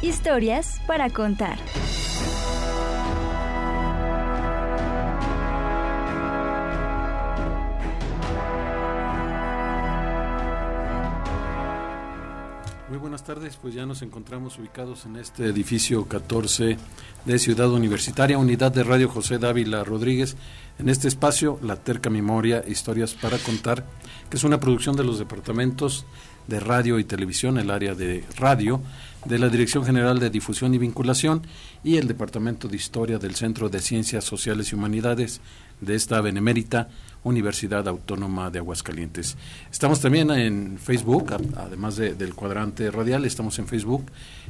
Historias para contar. Muy buenas tardes, pues ya nos encontramos ubicados en este edificio 14 de Ciudad Universitaria, unidad de Radio José Dávila Rodríguez, en este espacio La Terca Memoria, Historias para Contar, que es una producción de los departamentos de radio y televisión, el área de radio, de la Dirección General de Difusión y Vinculación y el Departamento de Historia del Centro de Ciencias Sociales y Humanidades de esta benemérita Universidad Autónoma de Aguascalientes. Estamos también en Facebook, además del cuadrante radial, estamos en Facebook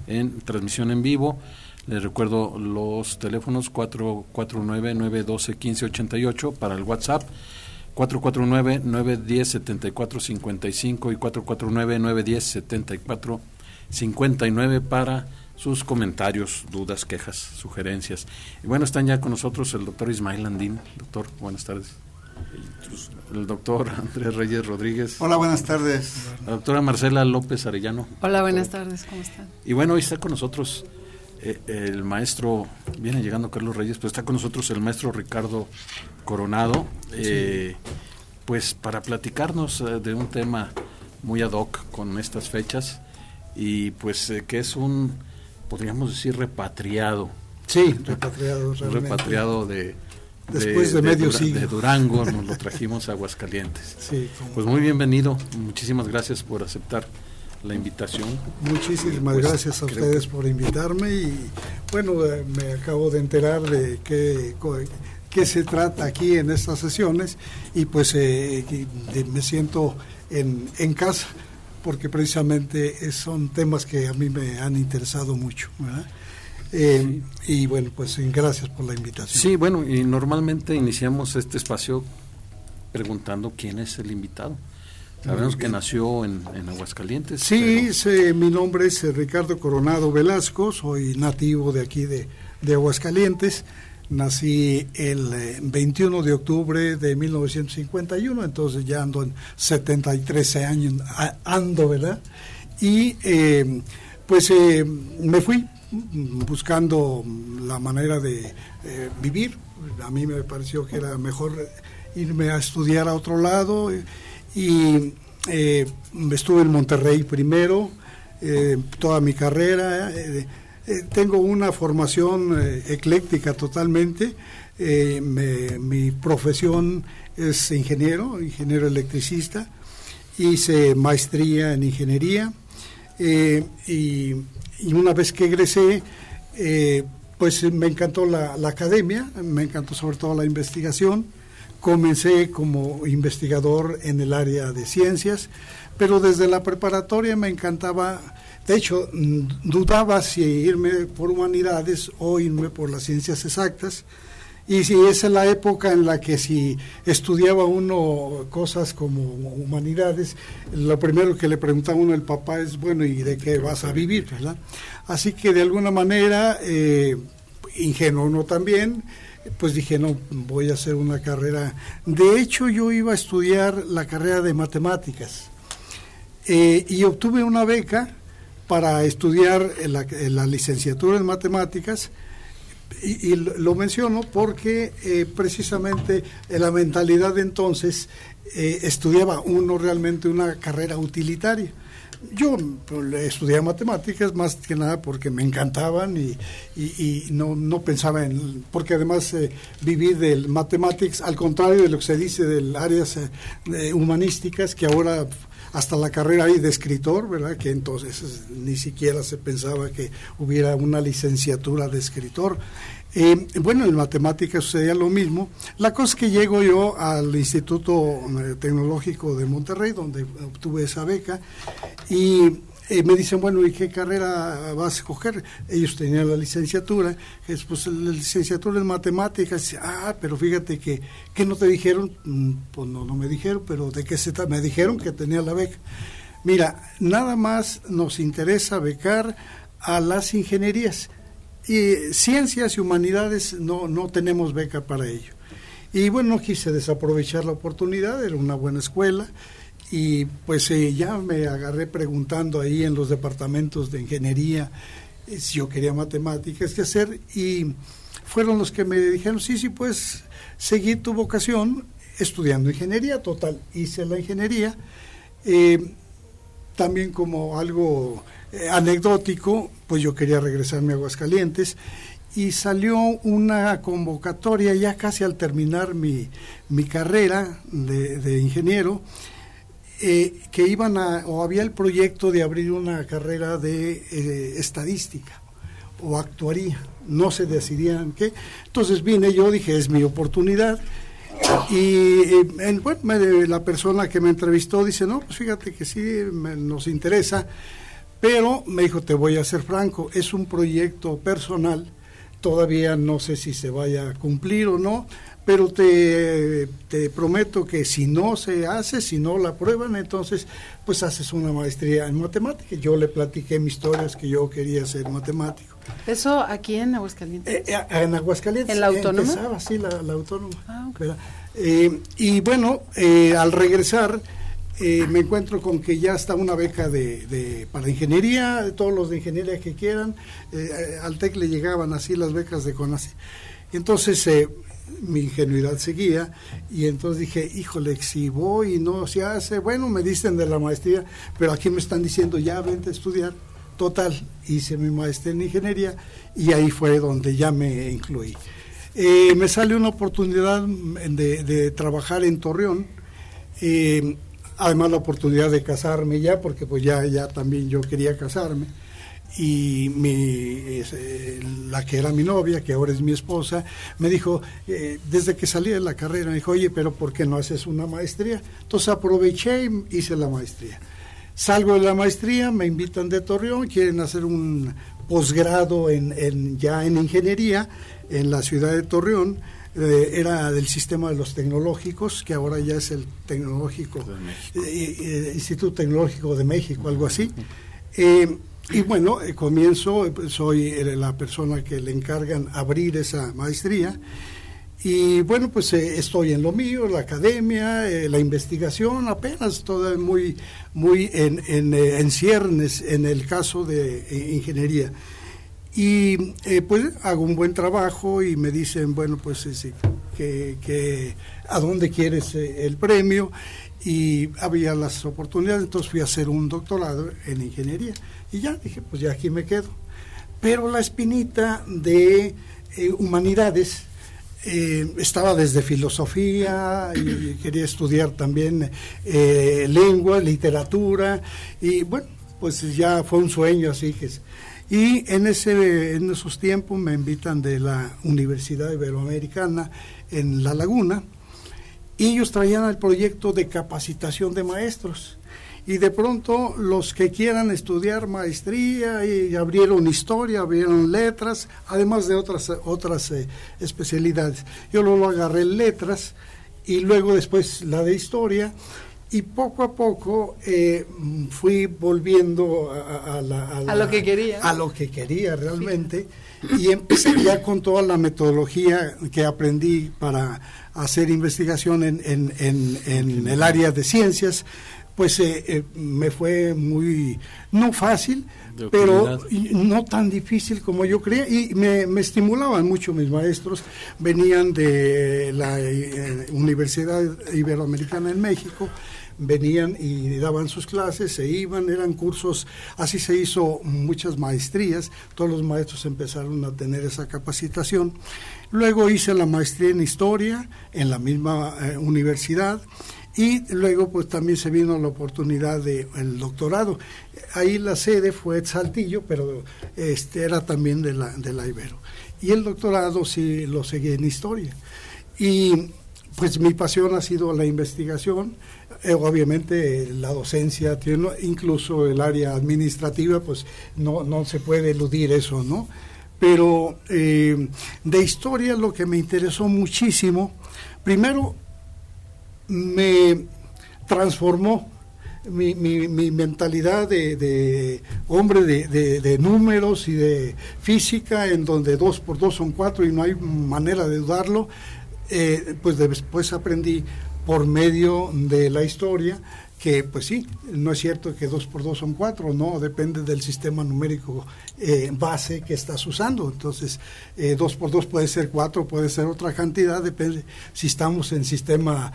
en transmisión en vivo. Les recuerdo los teléfonos 449-912-1588 para el WhatsApp 449-910-7455 y 449-910-7459 para sus comentarios, dudas, quejas, sugerencias. Y bueno, están ya con nosotros el doctor Ismael Andín. Doctor, buenas tardes. El doctor Andrés Reyes Rodríguez. Hola, buenas tardes. La doctora Marcela López Arellano. Hola, buenas tardes, ¿cómo están? Y bueno, hoy está con nosotros eh, el maestro, viene llegando Carlos Reyes, pero está con nosotros el maestro Ricardo Coronado, eh, pues para platicarnos eh, de un tema muy ad hoc con estas fechas y pues que es un, podríamos decir, repatriado. Sí, repatriado. Un repatriado de... Después de, medio siglo. De Durango nos lo trajimos a Aguascalientes. Sí, pues muy bienvenido, muchísimas gracias por aceptar la invitación. Muchísimas pues, gracias a ustedes por invitarme y bueno, eh, me acabo de enterar de qué, qué se trata aquí en estas sesiones y pues eh, me siento en, en casa porque precisamente son temas que a mí me han interesado mucho. Eh, y bueno, pues gracias por la invitación. Sí, bueno, y normalmente iniciamos este espacio preguntando quién es el invitado. Sabemos que nació en, Aguascalientes. Sí, mi nombre es Ricardo Coronado Velasco, soy nativo de aquí de, Aguascalientes. Nací el 21 eh, de octubre de 1951, entonces ya ando en 73 años, ando, ¿verdad? Y eh, pues me fui buscando la manera de vivir. A mí me pareció que era mejor irme a estudiar a otro lado y eh, estuve en Monterrey primero, eh, toda mi carrera. Eh, tengo una formación ecléctica totalmente. mi profesión es ingeniero, ingeniero electricista. Hice maestría en ingeniería y, una vez que egresé, pues me encantó la academia, me encantó sobre todo la investigación Comencé como investigador en el área de ciencias, pero desde la preparatoria me encantaba, de hecho, mm, dudaba si irme por humanidades o irme por las ciencias exactas. Y si es la época en la que si estudiaba uno cosas como humanidades, lo primero que le preguntaba uno el papá es, bueno, ¿y de qué vas a vivir? ¿verdad? Así que de alguna manera, eh, ingenuo uno también, pues dije, no, voy a hacer una carrera. De hecho, yo iba a estudiar la carrera de matemáticas eh, y obtuve una beca para estudiar la, licenciatura en matemáticas. Y, lo menciono porque eh, precisamente en la mentalidad de entonces eh, estudiaba uno realmente una carrera utilitaria yo pues, estudié matemáticas más que nada porque me encantaban y, no, no, pensaba en... porque además eh, viví del matemáticas, al contrario de lo que se dice del áreas eh, humanísticas, que ahora hasta la carrera hay de escritor, ¿verdad? Que entonces ni siquiera se pensaba que hubiera una licenciatura de escritor. Eh, bueno, en matemáticas sucedía lo mismo. La cosa es que llego yo al Instituto eh, Tecnológico de Monterrey, donde obtuve esa beca, y eh, me dicen, bueno, ¿y qué carrera vas a escoger? Ellos tenían la licenciatura, es pues la licenciatura en matemáticas, ah, pero fíjate que, ¿qué no te dijeron? Mm, pues no, no me dijeron, pero ¿de qué se trata? Me dijeron que tenía la beca. Mira, nada más nos interesa becar a las ingenierías. Y ciencias y humanidades no, no tenemos beca para ello. Y bueno, no quise desaprovechar la oportunidad, era una buena escuela. Y pues eh, ya me agarré preguntando ahí en los departamentos de ingeniería eh, si yo quería matemáticas, qué hacer. Y fueron los que me dijeron, sí, sí, pues seguir tu vocación estudiando ingeniería. Total, hice la ingeniería. Eh, también como algo eh, anecdótico, pues yo quería regresarme a Aguascalientes y salió una convocatoria ya casi al terminar mi, mi carrera de, ingeniero, eh, que iban a, o había el proyecto de abrir una carrera de eh, estadística o actuaría, no se decidían qué. Entonces vine yo, dije, es mi oportunidad. Y bueno, la persona que me entrevistó dice, no, pues fíjate que sí, nos interesa pero me dijo, te voy a ser franco, es un proyecto personal, todavía no sé si se vaya a cumplir o no, pero te, te, prometo que si no se hace, si no la prueban, entonces pues haces una maestría en matemática. Yo le platiqué mis historias que yo quería ser matemático. ¿Eso aquí en Aguascalientes? Eh, eh, en Aguascalientes. ¿En la autónoma? Empezaba, sí, la, autónoma. Ah, eh, y bueno, al regresar eh, me encuentro con que ya está una beca de, para ingeniería, todos los de ingeniería que quieran, eh, al TEC le llegaban así las becas de CONACI. Entonces eh, mi ingenuidad seguía y entonces dije, híjole, si voy y no se hace, bueno, me dicen de la maestría, pero aquí me están diciendo, ya vente a estudiar. Total, hice mi maestría en ingeniería y ahí fue donde ya me incluí. me sale una oportunidad de, de trabajar en Torreón además la oportunidad de casarme ya, porque pues ya, ya también yo quería casarme. Y mi, eh, la que era mi novia, que ahora es mi esposa, me dijo, eh, desde que salí de la carrera, me dijo, oye, pero ¿por qué no haces una maestría? Entonces aproveché y hice la maestría. Salgo de la maestría, me invitan de Torreón, quieren hacer un posgrado en, en, ya en ingeniería en la ciudad de Torreón eh, era del sistema de los tecnológicos, que ahora ya es el tecnológico, eh, eh, Instituto Tecnológico de México, algo así. y bueno, comienzo, soy la persona que le encargan abrir esa maestría. Y bueno, pues estoy en lo mío, la academia, la investigación, apenas todo muy, muy en, en, en ciernes en el caso de ingeniería. Y eh, pues hago un buen trabajo y me dicen, bueno, pues sí, que, a dónde quieres eh, el premio. Y había las oportunidades, entonces fui a hacer un doctorado en ingeniería. Y ya dije, pues ya aquí me quedo. Pero la espinita de eh, humanidades estaba desde filosofía y quería estudiar también lengua, literatura. Y bueno, pues ya fue un sueño así que y en, ese, en esos tiempos me invitan de la Universidad Iberoamericana en La Laguna y ellos traían el proyecto de capacitación de maestros. Y de pronto los que quieran estudiar maestría y abrieron historia, abrieron letras, además de otras, otras eh, especialidades. Yo luego agarré letras y luego después la de historia y poco a poco eh, fui volviendo a, lo que quería. A lo que quería realmente. Y empecé ya con toda la metodología que aprendí para hacer investigación en, en, en, el área de ciencias. Pues eh, eh, me fue muy, no fácil, pero no tan difícil como yo creía. Y me, me estimulaban mucho mis maestros. Venían de la Universidad Iberoamericana en México venían y daban sus clases, se iban, eran cursos, así se hizo muchas maestrías, todos los maestros empezaron a tener esa capacitación. Luego hice la maestría en historia en la misma eh, universidad y luego pues también se vino la oportunidad del doctorado. Ahí la sede fue Saltillo, pero este era también de la, de la Ibero. Y el doctorado sí lo seguí en historia. Y pues mi pasión ha sido la investigación, obviamente la docencia, tiene, incluso el área administrativa, pues no, no se puede eludir eso, ¿no? Pero eh, de historia lo que me interesó muchísimo, primero me transformó mi, mi, mentalidad de, hombre de, de, números y de física, en donde dos por dos son cuatro y no hay manera de dudarlo, eh, pues después aprendí por medio de la historia que pues sí, no es cierto que dos por dos son cuatro, no, depende del sistema numérico eh, base que estás usando. Entonces, eh, dos por dos puede ser cuatro, puede ser otra cantidad, depende. Si estamos en sistema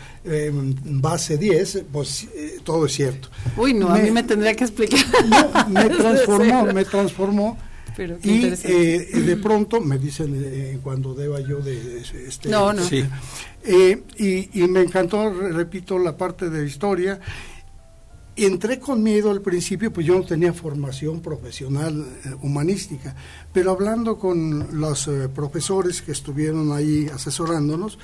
base 10, pues todo es cierto. Uy, no, a mí me tendría que explicar. No, me transformó, me transformó y eh, de pronto me dicen eh, cuando deba yo de, este no no. Eh, y, y, me encantó repito la parte de historia. Entré con miedo al principio pues yo no tenía formación profesional humanística pero hablando con los profesores que estuvieron ahí asesorándonos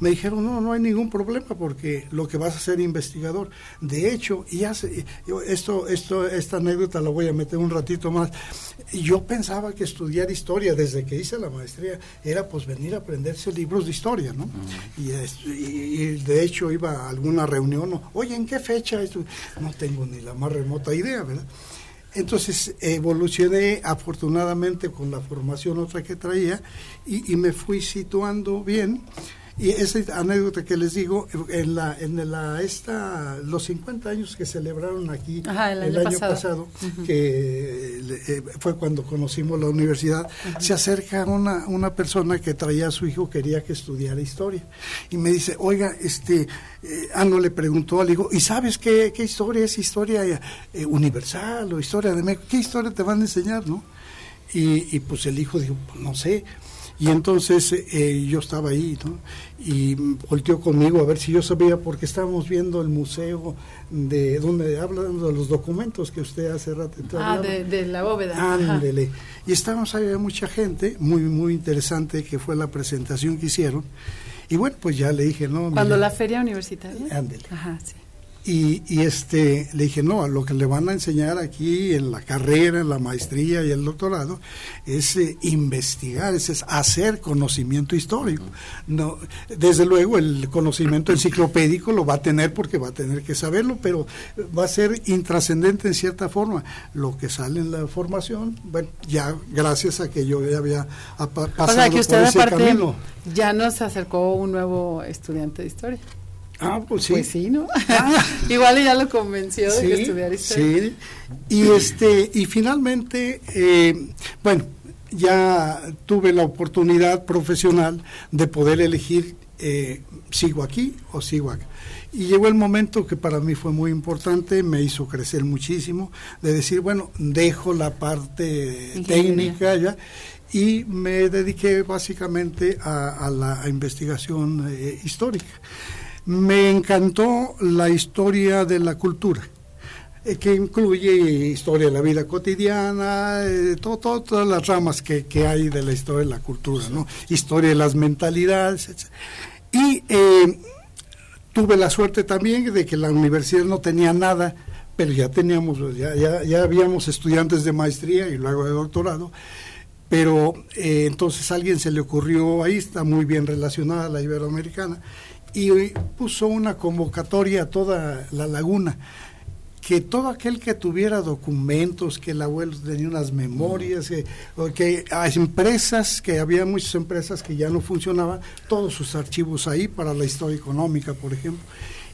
me dijeron, no, no hay ningún problema porque lo que vas a ser investigador. De hecho, y hace, esto, esto, esta anécdota la voy a meter un ratito más. Yo pensaba que estudiar historia desde que hice la maestría era pues venir a aprenderse libros de historia, ¿no? y, de hecho iba a alguna reunión, oye, ¿en qué fecha? No tengo ni la más remota idea, ¿verdad? Entonces evolucioné afortunadamente con la formación otra que traía y, y me fui situando bien y esa anécdota que les digo, en la, en la esta, los 50 años que celebraron aquí el, año, pasado, que eh, fue cuando conocimos la universidad, se acerca una, una persona que traía a su hijo, quería que estudiara historia. Y me dice, oiga, este, eh, ah, no le preguntó al hijo, ¿y sabes qué, qué historia es historia eh, universal o historia de México? ¿Qué historia te van a enseñar, no? Y, y pues el hijo dijo, pues no sé. Y entonces eh, yo estaba ahí, ¿no? Y volteó conmigo a ver si yo sabía, porque estábamos viendo el museo de donde hablan de los documentos que usted hace rato. Ah, de, la bóveda. Ándele. Y estábamos ahí, mucha gente, muy, muy interesante, que fue la presentación que hicieron. Y bueno, pues ya le dije, ¿no? Cuando la feria universitaria. Ándele. Ajá, sí. Y, y, este le dije no lo que le van a enseñar aquí en la carrera en la maestría y el doctorado es eh, investigar es, hacer conocimiento histórico no desde luego el conocimiento enciclopédico lo va a tener porque va a tener que saberlo pero va a ser intrascendente en cierta forma. Lo que sale en la formación bueno ya gracias a que yo ya había pasado o sea, que usted por ese camino. ya nos acercó un nuevo estudiante de historia Ah, pues sí. Pues sí, ¿no? Ah. Igual ya lo convenció de estudiar historia. Sí, y, este, y finalmente, eh, bueno, ya tuve la oportunidad profesional de poder elegir eh, sigo aquí o sigo acá. Y llegó el momento que para mí fue muy importante, me hizo crecer muchísimo, de decir, bueno, dejo la parte técnica ya y me dediqué básicamente a, la investigación eh, histórica. Me encantó la historia de la cultura, eh, que incluye historia de la vida cotidiana, eh, todas las ramas que, hay de la historia de la cultura, historia de las mentalidades, etc. Y eh, tuve la suerte también de que la universidad no tenía nada, pero ya teníamos, ya, ya, habíamos estudiantes de maestría y luego de doctorado, pero entonces a alguien se le ocurrió, ahí está muy bien relacionada la iberoamericana, y puso una convocatoria a toda la laguna que todo aquel que tuviera documentos, que el abuelo tenía unas memorias, que, empresas, que había muchas empresas que ya no funcionaban, todos sus archivos ahí para la historia económica, por ejemplo.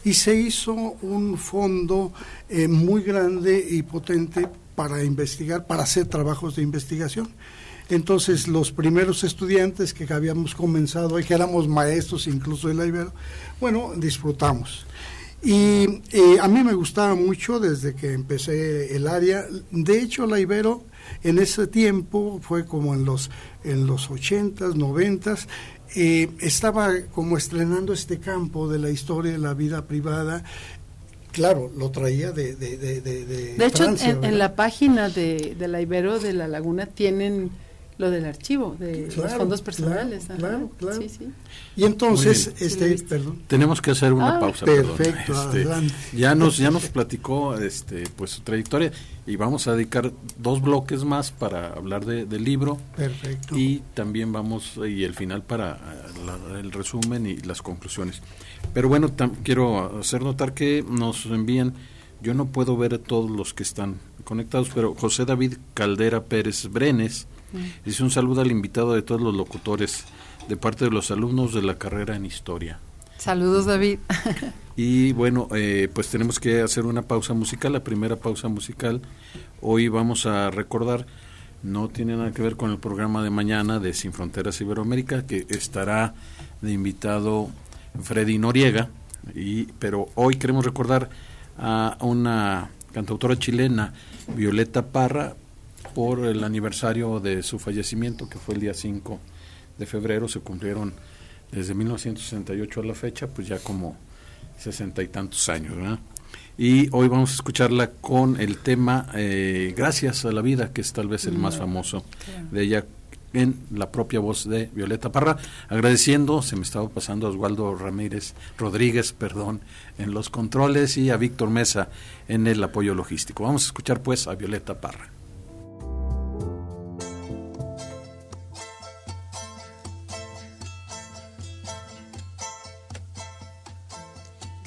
Y se hizo un fondo eh, muy grande y potente para investigar, para hacer trabajos de investigación. Entonces los primeros estudiantes que habíamos comenzado y que éramos maestros incluso de la Ibero, bueno, disfrutamos. Y a mí me gustaba mucho desde que empecé el área. De hecho, la Ibero en ese tiempo fue como en los, en los 80s, 90s, eh, estaba como estrenando este campo de la historia de la vida privada claro, lo traía de De, de, hecho, en, la página de, de, la Ibero de la Laguna tienen lo del archivo de los fondos personales. Claro, claro, Y entonces, este, perdón. Tenemos que hacer una ah, pausa. Perfecto, este, adelante. Ya nos, ya nos platicó este, pues su trayectoria y vamos a dedicar dos bloques más para hablar de, del libro. Perfecto. Y también vamos, y el final para eh, el resumen y las conclusiones. Pero bueno, quiero hacer notar que nos envían, yo no puedo ver a todos los que están conectados, pero José David Caldera Pérez Brenes. Dice un saludo al invitado de todos los locutores de parte de los alumnos de la carrera en historia. Saludos David. y bueno, eh, pues tenemos que hacer una pausa musical, la primera pausa musical. Hoy vamos a recordar, no tiene nada que ver con el programa de mañana de Sin Fronteras Iberoamérica, que estará de invitado Freddy Noriega, y, pero hoy queremos recordar a una cantautora chilena, Violeta Parra, por el aniversario de su fallecimiento, que fue el día 5 de febrero, se cumplieron desde 1968 a la fecha, pues ya como sesenta y tantos años, ¿verdad? Y hoy vamos a escucharla con el tema eh, Gracias a la vida, que es tal vez el más famoso de ella en la propia voz de Violeta Parra, agradeciendo, se me estaba pasando a Oswaldo Ramírez Rodríguez, perdón, en los controles y a Víctor Mesa en el apoyo logístico. Vamos a escuchar pues a Violeta Parra.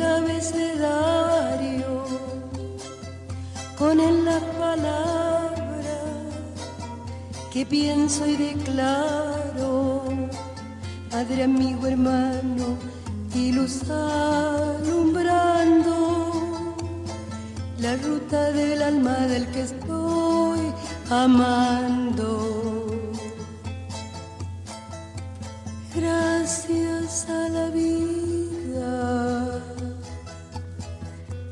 el abecedario con él las palabras que pienso y declaro, padre, amigo, hermano y luz alumbrando la ruta del alma del que estoy amando. gracias a la vida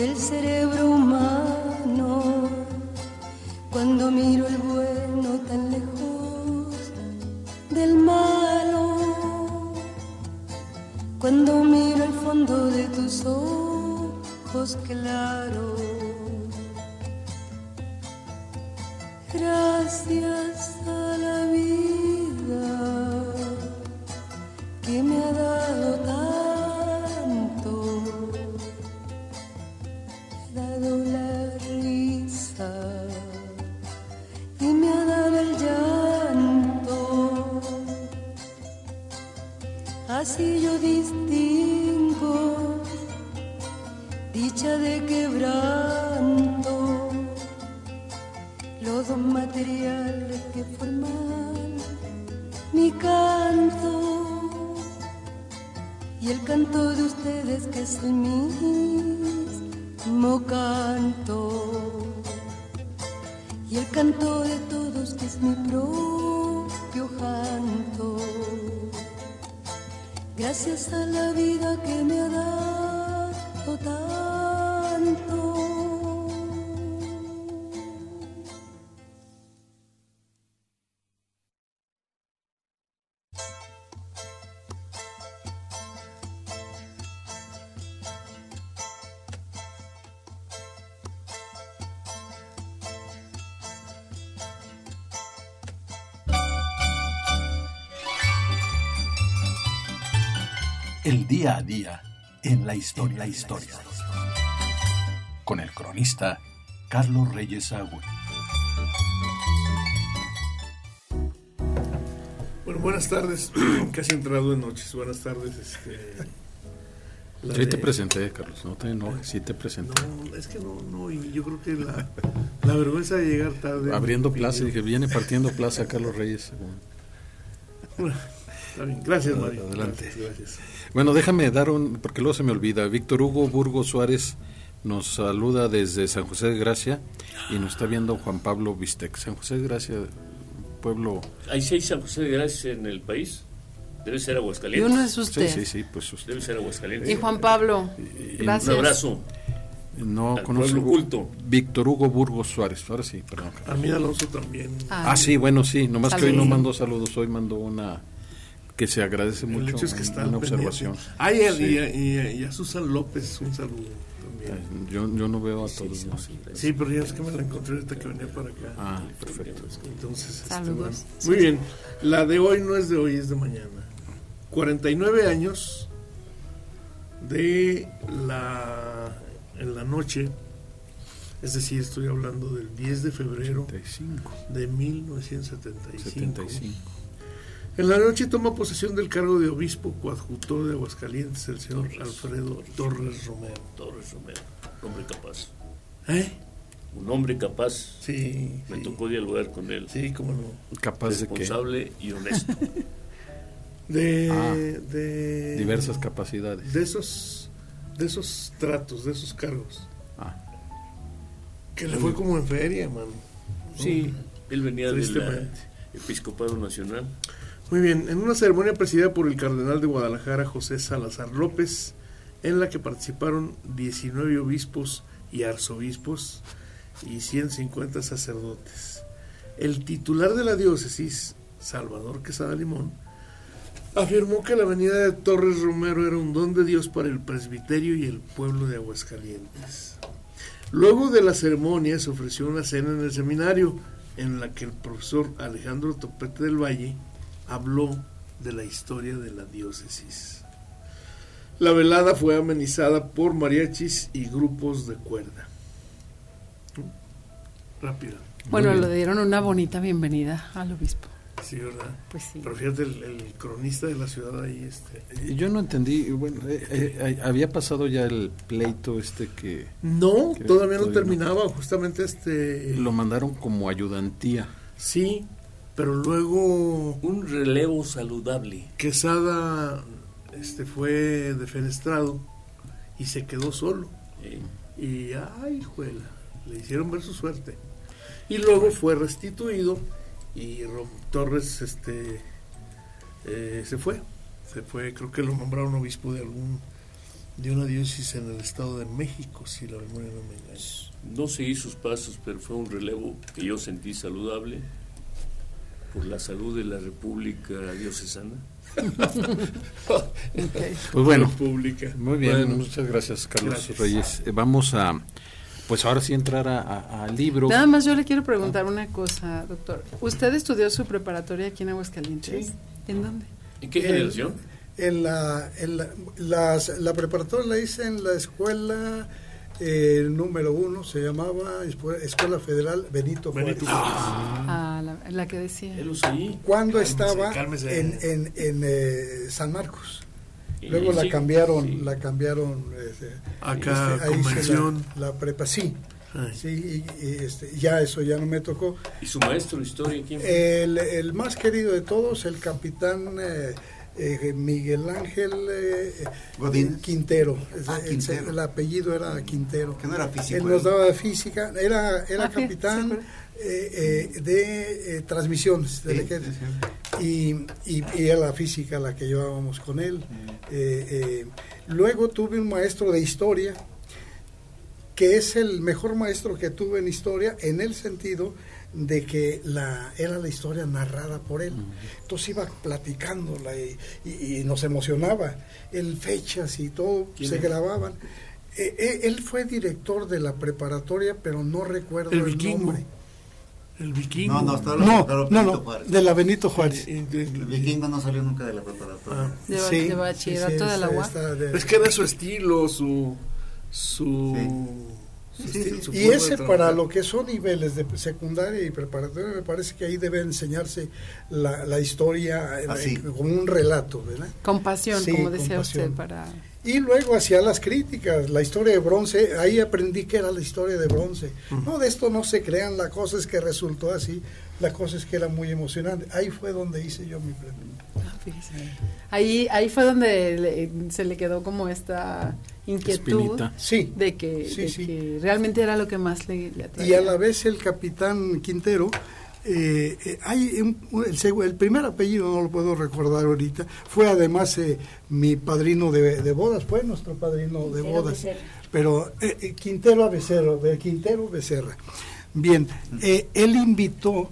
del cerebro humano. Cuando miro el bueno tan lejos del malo. Cuando miro el fondo de tus ojos claros. Gracias El día a día en la historia. la historia. Con el cronista Carlos Reyes Agüe. Bueno, buenas tardes. Casi entrado en noches. Buenas tardes. Este, la Sí te presenté, Carlos, no te enojes, sí te presenté. No, es que no, no, y yo creo que la, la vergüenza de llegar tarde. Abriendo plaza, dije, viene partiendo plaza Carlos Reyes. Bueno, está bien. Gracias, Mario. Adelante. Gracias, gracias. Bueno, déjame dar un, porque luego se me olvida. Víctor Hugo Burgos Suárez nos saluda desde San José de Gracia y nos está viendo Juan Pablo Bistec. San José de Gracia, pueblo. ¿Hay seis San José de Gracia en el país? Debe ser Y Aguascalientes. uno es Sí, usted. sí, sí, pues usted. Debe ser Aguascalientes. Y Juan Pablo, Y- gracias. Un abrazo. No Al conozco. pueblo culto. Víctor Hugo Burgos Suárez. Ahora sí, perdón. A mí Alonso también. Ah, sí, bueno, sí. Nomás que hoy no mando saludos, hoy mando una que se agradece El mucho. hecho es que está una observación. Ah, y, a- Sí. y y y a Susan López, un saludo también. Yo, yo no veo a todos. ¿no? Sí, pero ya es que me la encontré ahorita que venía para acá. Ah, perfecto. Entonces, este, Saludos. bueno. Muy bien. La de hoy no es de hoy, es de mañana. 49 años de la en la noche, es decir, estoy hablando del 10 de febrero 75. de 1975. 75. En la noche toma posesión del cargo de obispo coadjutor de Aguascalientes el señor Alfredo Torres Romero. Torres Romero, un hombre capaz. ¿Eh? Un hombre capaz. Sí, Me sí. tocó dialogar con él. Sí, cómo no. Capaz de que Responsable y honesto. De, Ah, de diversas capacidades. de esos de esos tratos, de esos cargos. Ah, Que le fue como en feria, mano. Sí, él venía del. Episcopado Nacional. Muy bien, en una ceremonia presidida por el cardenal de Guadalajara, José Salazar López, en la que participaron 19 obispos y arzobispos y 150 sacerdotes. El titular de la diócesis, Salvador Quesada Limón, afirmó que la avenida de Torres Romero era un don de Dios para el presbiterio y el pueblo de Aguascalientes. Luego de la ceremonia se ofreció una cena en el seminario en la que el profesor Alejandro Topete del Valle habló de la historia de la diócesis. La velada fue amenizada por mariachis y grupos de cuerda. Rápida. Bueno, le dieron una bonita bienvenida al obispo. Sí, ¿verdad? Pues sí. Pero fíjate, el, el cronista de la ciudad ahí, este... yo no entendí. Bueno, eh, eh, eh, había pasado ya el pleito este que No, Que todavía no todavía no. terminaba, justamente este... lo mandaron como ayudantía. Sí, pero luego Un relevo saludable. Quesada este, fue defenestrado y se quedó solo. Y, ay, juela, le hicieron ver su suerte. Y luego fue restituido y Rom- Torres este, eh, se fue. Se fue, creo que lo nombraron obispo de algún de una diócesis en el Estado de México, si la memoria no me engaña. no seguí sus pasos, pero fue un relevo que yo sentí saludable por la salud de la República Diocesana. Pues bueno, República. muy bien. Bueno, muchas gracias, Carlos Gracias. Reyes. Eh, vamos a pues ahora sí entrar al libro. Nada más yo le quiero preguntar una cosa, doctor. ¿Usted estudió su preparatoria aquí en Aguascalientes? Sí. ¿En dónde? ¿En qué generación? En la, en la, las- la preparatoria la hice en la escuela eh, número uno, se llamaba Escuela Federal Benito Juárez. Benito Ah, la, la que decía. Cuando Cálmese, estaba cálmese. en, en, en, eh, San Marcos. Y Luego la sí, cambiaron, sí. la cambiaron. este, Acá, este, ahí convención. La, la prepa, sí. Ay. Sí, y, y, este, ya eso ya no me tocó. ¿Y su maestro de historia quién fue? El, el más querido de todos, el capitán eh, eh, Miguel Ángel eh. Quintero. Es- Ah, el- Quintero. El, apellido era Quintero. Que no era físico. Él ¿eh? nos daba física, era, era Ah, capitán sí, eh, eh, de eh, transmisiones del Sí, ejército. sí, sí. Y, y, y era la física la que llevábamos con él. Eh, eh, luego tuve un maestro de historia, que es el mejor maestro que tuve en historia, en el sentido de que la, era la historia narrada por él. Entonces iba platicándola y, y- y nos emocionaba. El fechas y todo ¿Quién se es? grababan. Eh, eh, él fue director de la preparatoria, pero no recuerdo El nombre. El vikingo. No, no, está No, hablando no, de Benito no, Juárez. de la Benito Juárez. Eh, eh, El vikingo no salió nunca de la preparatoria. Ah. De, ba- de bachillerato de la está- UAP. está de- Es que era su estilo, su. su, Sí, y ese para lo que son niveles de secundaria y preparatoria, me parece que ahí debe enseñarse la, la historia eh, como un relato, ¿verdad? Con pasión, Sí, como decía pasión. usted, para... Y luego hacía las críticas, la historia de bronce, ahí aprendí que era la historia de bronce. No, de esto no se crean, la cosa es que resultó así, la cosa es que era muy emocionante. Ahí fue donde hice yo mi pregunta. Ah. Ahí, ahí fue donde le- se le quedó como esta inquietud. Sí, de, que, Sí, de sí. que realmente era lo que más le, le atraía. y a la vez el capitán Quintero, eh, eh, hay un- el, el primer apellido no lo puedo recordar ahorita, fue además eh, mi padrino de, de bodas, fue nuestro padrino de bodas, pero Quintero a Becerra, de Quintero Becerra. Bien, eh, él invitó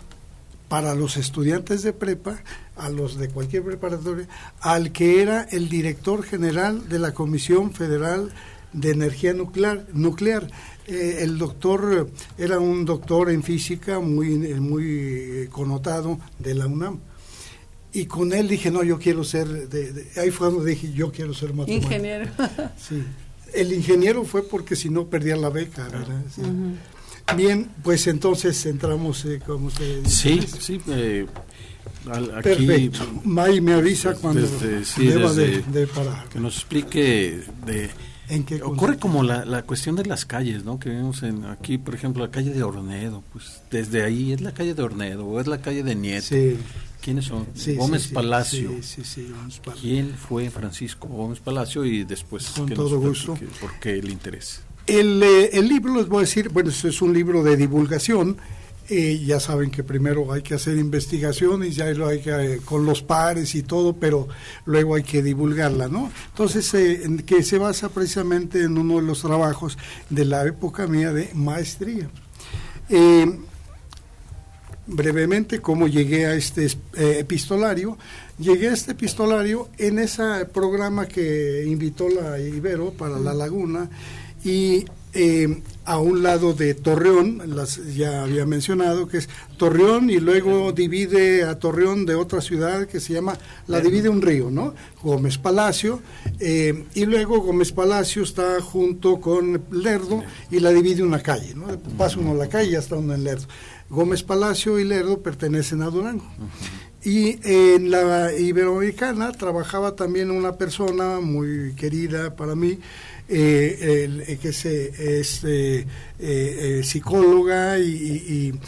para los estudiantes de prepa, a los de cualquier preparatoria, al que era el director general de la Comisión Federal de Energía Nuclear. nuclear. Eh, el doctor eh, era un doctor en física muy, eh, muy connotado de la UNAM. Y con él dije, no, yo quiero ser, de, de- ahí fue donde dije, yo quiero ser matemático. Ingeniero. Sí. El ingeniero fue porque si no perdía la beca, ¿verdad? Sí. Bien, pues entonces entramos, eh, como usted Sí, dice. sí. eh, al- aquí Perfecto. May me avisa Desde- cuando sí, deba de, desde- de parar. que nos explique de ¿En qué ocurre como la, la cuestión de las calles, ¿no? Que vemos en aquí, por ejemplo, la calle de Ornedo, pues desde ahí es la calle de Ornedo o es la calle de Nieto. Sí, ¿Quiénes son? sí, Gómez sí, Palacio. Sí, sí, sí, Gómez Palacio. ¿Quién fue Francisco Gómez Palacio? Y después Con que nos todo gusto. platique por qué el interés. El, eh, el libro, les voy a decir, bueno, este es un libro de divulgación. eh, ya saben que primero hay que hacer investigaciones, ya lo hay que, eh, con los pares y todo, pero luego hay que divulgarla, ¿no? Entonces, eh, que se basa precisamente en uno de los trabajos de la época mía de maestría. Eh, brevemente cómo llegué a este es- epistolario. Llegué a este epistolario en ese programa que invitó la Ibero para La Laguna y eh, a un lado de Torreón, las, ya había mencionado que es Torreón y luego divide a Torreón de otra ciudad que se llama, la divide un río, ¿no? Gómez Palacio, eh, y luego Gómez Palacio está junto con Lerdo y la divide una calle, ¿no? Pasa uno a la calle y ya está uno en Lerdo. Gómez Palacio y Lerdo pertenecen a Durango. Y en la Iberoamericana trabajaba también una persona muy querida para mí, eh, eh, que es, eh, es, eh, eh, eh, psicóloga y, y-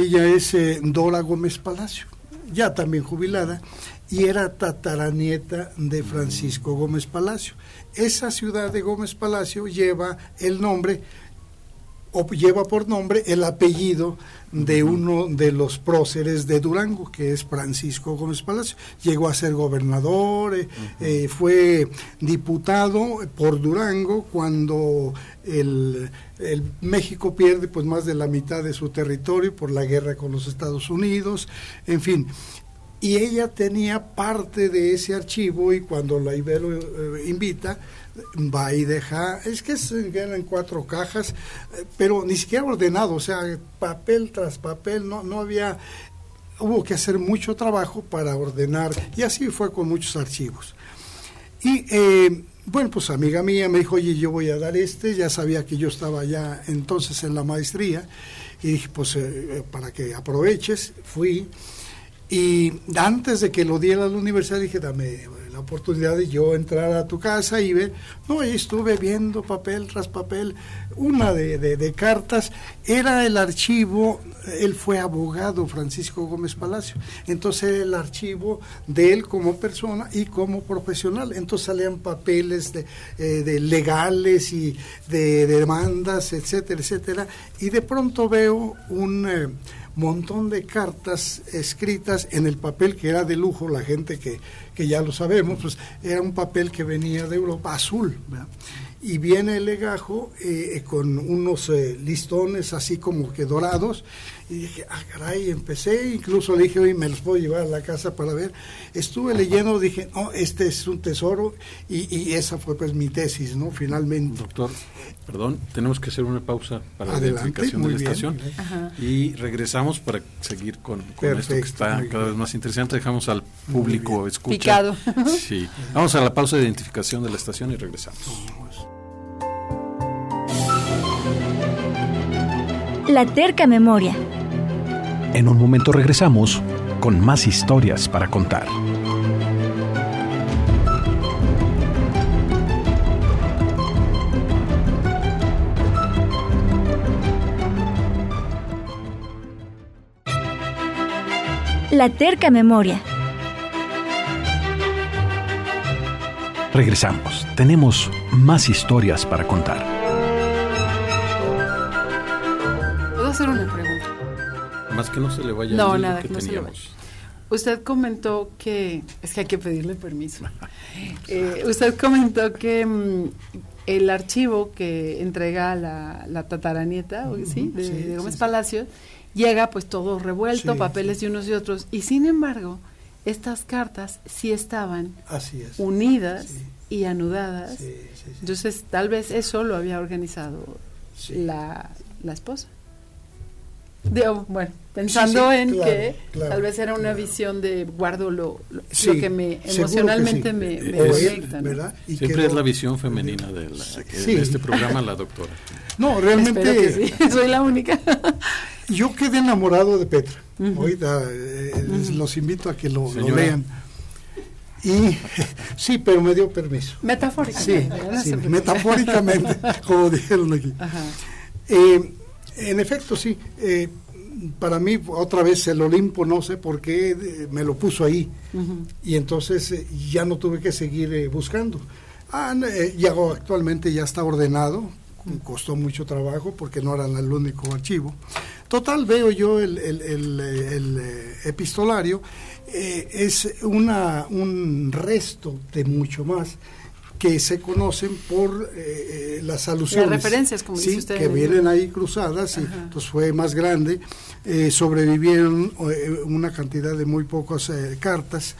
ella es Dora Gómez Palacio, ya también jubilada, y era tataranieta de Francisco Gómez Palacio. Esa ciudad de Gómez Palacio lleva el nombre o lleva por nombre el apellido de uno de los próceres de Durango, que es Francisco Gómez Palacio. Llegó a ser gobernador, eh, eh, fue diputado por Durango cuando el, el México pierde pues más de la mitad de su territorio por la guerra con los Estados Unidos, en fin. y ella tenía parte de ese archivo y cuando la Ibero eh, invita, va y deja, es que se en cuatro cajas, eh, pero ni siquiera ordenado, o sea, papel tras papel, no, no había, hubo que hacer mucho trabajo para ordenar, y así fue con muchos archivos. Y eh, bueno, pues amiga mía me dijo, oye, yo voy a dar este, ya sabía que yo estaba ya entonces en la maestría, y dije, pues eh, para que aproveches, fui. Y antes de que lo diera a la universidad dije, dame oportunidad de yo entrar a tu casa y ver, no, y estuve viendo papel tras papel, una de, cartas, era el archivo, él fue abogado, Francisco Gómez Palacio, entonces el archivo de él como persona y como profesional, entonces salían papeles de, eh, legales y de, demandas, etcétera, etcétera, y de pronto veo un... Eh, montón de cartas escritas en el papel que era de lujo, la gente que, que ya lo sabemos, pues era un papel que venía de Europa, azul. Y viene el legajo eh, con unos eh, listones así como que dorados y dije, ah, caray, empecé, incluso le dije, oye, me los puedo llevar a la casa para ver. Estuve leyendo, dije, no, este es un tesoro, y, y esa fue pues mi tesis, ¿no? Finalmente. Doctor, perdón, tenemos que hacer una pausa para la identificación de la estación y regresamos para seguir con, esto que está cada vez más interesante. Dejamos al público escuchar. Sí. Vamos a la pausa de identificación de la estación y regresamos. La terca memoria. En un momento regresamos con más historias para contar. La terca memoria. Regresamos. Tenemos más historias para contar. Más que no se le vaya no, nada, que, no se le vaya. Usted comentó que, es que hay que pedirle permiso. Eh, usted comentó que mm, el archivo que entrega la, la tataranieta, ¿sí? De, Gómez Palacios, llega pues todo revuelto, papeles de unos y otros, y sin embargo, estas cartas sí estaban unidas y anudadas. Entonces, tal vez eso lo había organizado la, la esposa bueno, pensando en que tal vez era una visión de guardo lo, lo, que me emocionalmente me, conecta. Siempre es la visión femenina de, este programa, la doctora. No, realmente. soy la única. yo quedé enamorado de Petra. Eh, los invito a que lo, lean. Y sí, pero me dio permiso. Metafóricamente. Sí, metafóricamente, como dijeron aquí. Eh, en efecto, sí. Eh, para mí, otra vez el Olimpo, no sé por qué, eh, me lo puso ahí. Y entonces eh, ya no tuve que seguir buscando. Ah, ya actualmente ya está ordenado, costó mucho trabajo porque no era el único archivo. Total, veo yo el, el epistolario, es una, un resto de mucho más que se conocen por eh, eh, las alusiones. Las referencias, como dice usted. Que vienen ahí cruzadas, y entonces fue más grande. Eh, sobrevivieron una cantidad de muy pocas cartas,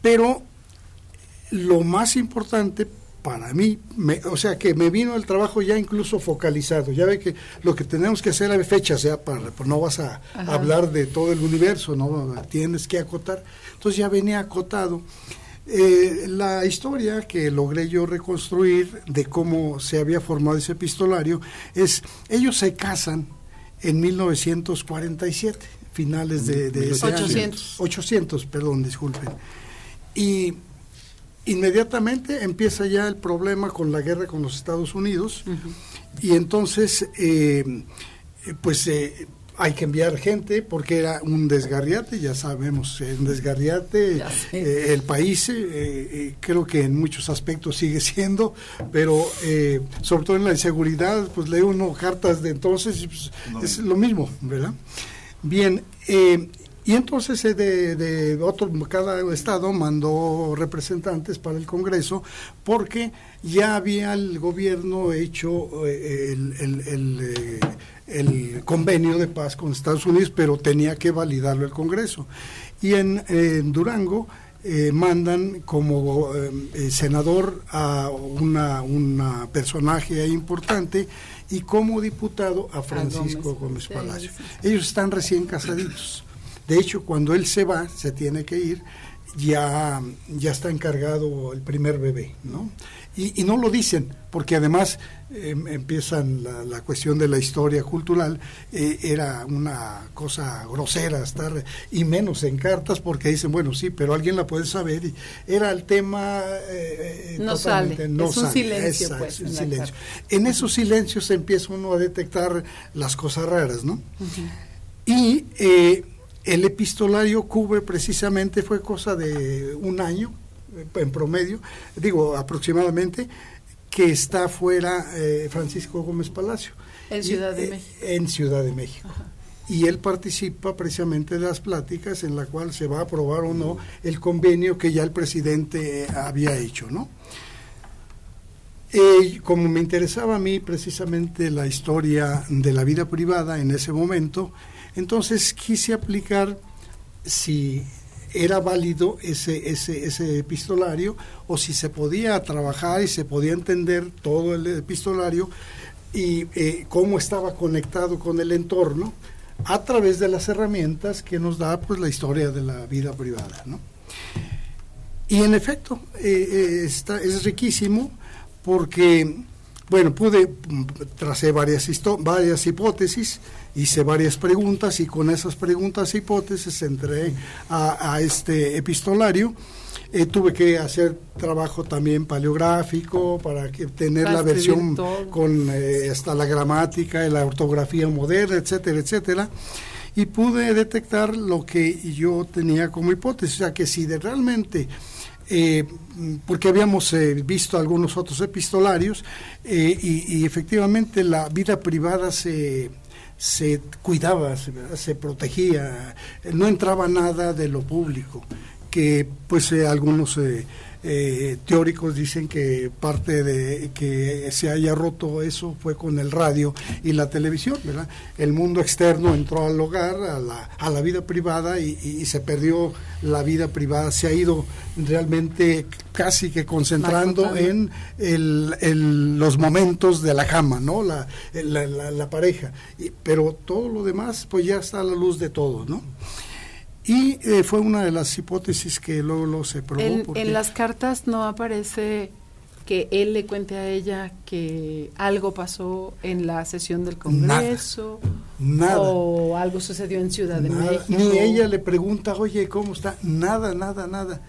pero lo más importante para mí, o sea que me vino el trabajo ya incluso focalizado. Ya ve que lo que tenemos que hacer a fechas, ya para, pues no vas a hablar de todo el universo, no tienes que acotar. Entonces ya venía acotado eh, la historia que logré yo reconstruir de cómo se había formado ese epistolario es, ellos se casan en 1947, finales de, de ese 800. 800, perdón, disculpen. Y inmediatamente empieza ya el problema con la guerra con los Estados Unidos y entonces, eh, pues... Eh, hay que enviar gente porque era un desgarriate, ya sabemos, un desgarriate, eh, el país eh, eh, creo que en muchos aspectos sigue siendo, pero sobre todo en la inseguridad, pues lee uno cartas de entonces y pues, es lo mismo, ¿verdad? Bien, y entonces de, de, otro, cada estado mandó representantes para el Congreso porque ya había el gobierno hecho el el convenio de paz con Estados Unidos, pero tenía que validarlo el Congreso. Y en, en Durango eh, mandan como eh, eh, senador a una, una personaje importante y como diputado a Francisco Gómez, Gómez. Palacio. Ellos están recién casaditos. De hecho, cuando él se va, se tiene que ir, ya, ya está encargado el primer bebé, ¿no? Y, y no lo dicen, porque además eh, empiezan la, la cuestión de la historia cultural, eh, era una cosa grosera estar, y menos en cartas, porque dicen, bueno, sí, pero alguien la puede saber, y era el tema... eh, eh, No sale, no es un silencio, pues, un en la silencio. En esos silencios empieza uno a detectar las cosas raras, ¿no? Y eh, el epistolario cubre precisamente, fue cosa de un año en promedio, digo aproximadamente, que está fuera eh, Francisco Gómez Palacio. En Ciudad de eh, México. En Ciudad de México. Y él participa precisamente de las pláticas en la cual se va a aprobar o no el convenio que ya el presidente había hecho, ¿no? Eh, como me interesaba a mí precisamente la historia de la vida privada en ese momento, entonces quise aplicar si era válido ese, ese, ese epistolario o si se podía trabajar y se podía entender todo el epistolario y eh, cómo estaba conectado con el entorno a través de las herramientas que nos da pues la historia de la vida privada, ¿no? Y en efecto, eh, eh, está, es riquísimo porque, bueno, pude, mm, tracé varias, varias hipótesis, hice varias preguntas y con esas preguntas e hipótesis entré a, a este epistolario. Eh, tuve que hacer trabajo también paleográfico para que tener Para la versión todo. con eh, hasta la gramática y la ortografía moderna, etcétera, etcétera. Y pude detectar lo que yo tenía como hipótesis, o sea, que si de realmente, eh, porque habíamos eh, visto algunos otros epistolarios, eh, y, y efectivamente la vida privada se, se cuidaba, se, protegía, no entraba nada de lo público, que pues eh, algunos eh, eh, teóricos dicen que parte de que se haya roto eso fue con el radio y la televisión, ¿verdad? El mundo externo entró al hogar, a la, a la vida privada y, se perdió la vida privada, se ha ido realmente casi que concentrando en el- el- los momentos de la cama, ¿no? La, la, la- la pareja. Y- pero todo lo demás, pues ya está a la luz de todos, ¿no? Y eh, fue una de las hipótesis que luego, luego se probó. En, porque- en las cartas no aparece que él le cuente a ella que algo pasó en la sesión del Congreso Nada. o algo sucedió en Ciudad de México. Ni ella le pregunta, oye, ¿cómo está? Nada, nada, nada.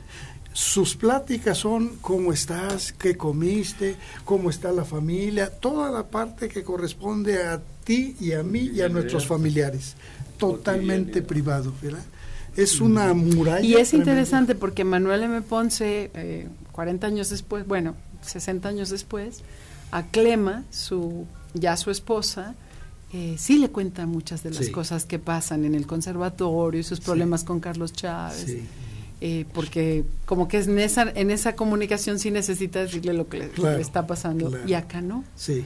Sus pláticas son cómo estás, qué comiste, cómo está la familia, toda la parte que corresponde a ti y a mí y a nuestros familiares. Totalmente privado, ¿verdad? Es una muralla. Y es tremenda. interesante porque Manuel M. Ponce, eh, 40 años después, bueno, 60 años después, a Clema, su, ya su esposa, eh, sí le cuenta muchas de las Sí. cosas que pasan en el conservatorio y sus problemas con Carlos Chávez. Sí. eh, porque como que en esa, en esa comunicación sí necesita decirle lo que le, Claro, le está pasando claro. y acá no. Sí.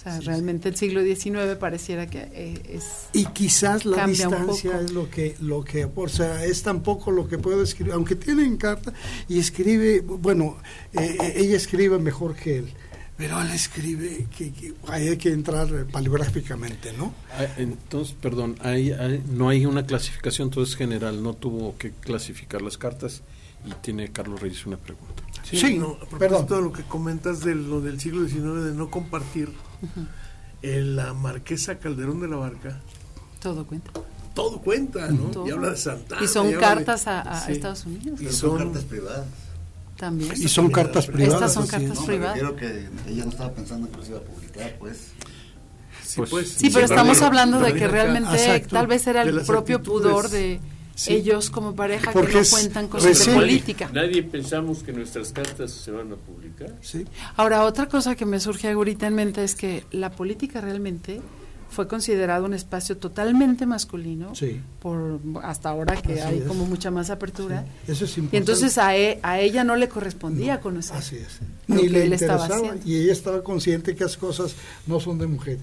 O sea, realmente el siglo XIX pareciera que eh, es... Y quizás la distancia es lo que, lo que, o sea, es tampoco lo que puedo escribir, aunque tiene carta y escribe, bueno, eh, eh, ella escribe mejor que él, pero él escribe que, que hay que entrar paleográficamente, ¿no? Ah, Entonces, perdón, hay, hay- no hay una clasificación, entonces general, no tuvo que clasificar las cartas y tiene Carlos Reyes una pregunta. Sí, no, a propósito perdón. de lo que comentas de lo del siglo XIX de no compartir, en la marquesa Calderón de la Barca, Todo cuenta. todo cuenta, ¿no? Todo. Y habla de Santana. Y son y habla de- cartas a, a Sí. Estados Unidos. Y son- son cartas privadas. También. Y son cartas privadas. Estas son cartas. No, privadas. refiero que ella no estaba pensando que los iba a publicar, pues. Sí, Pues, pues, Sí, pero estamos hablando de que realmente Exacto. tal vez era el propio actitudes. pudor de Sí. ellos como pareja Porque que no cuentan cosas de recién- política. Nadie pensamos que nuestras cartas se van a publicar. Sí. Ahora, otra cosa que me surge ahorita en mente es que la política realmente fue considerado un espacio totalmente masculino Sí. por hasta ahora que Así hay es. como mucha más apertura. Eso es importante. Y entonces a, e- a ella no le correspondía conocer. Así es. lo Ni que le él estaba interesaba y ella estaba consciente que las cosas no son de mujeres.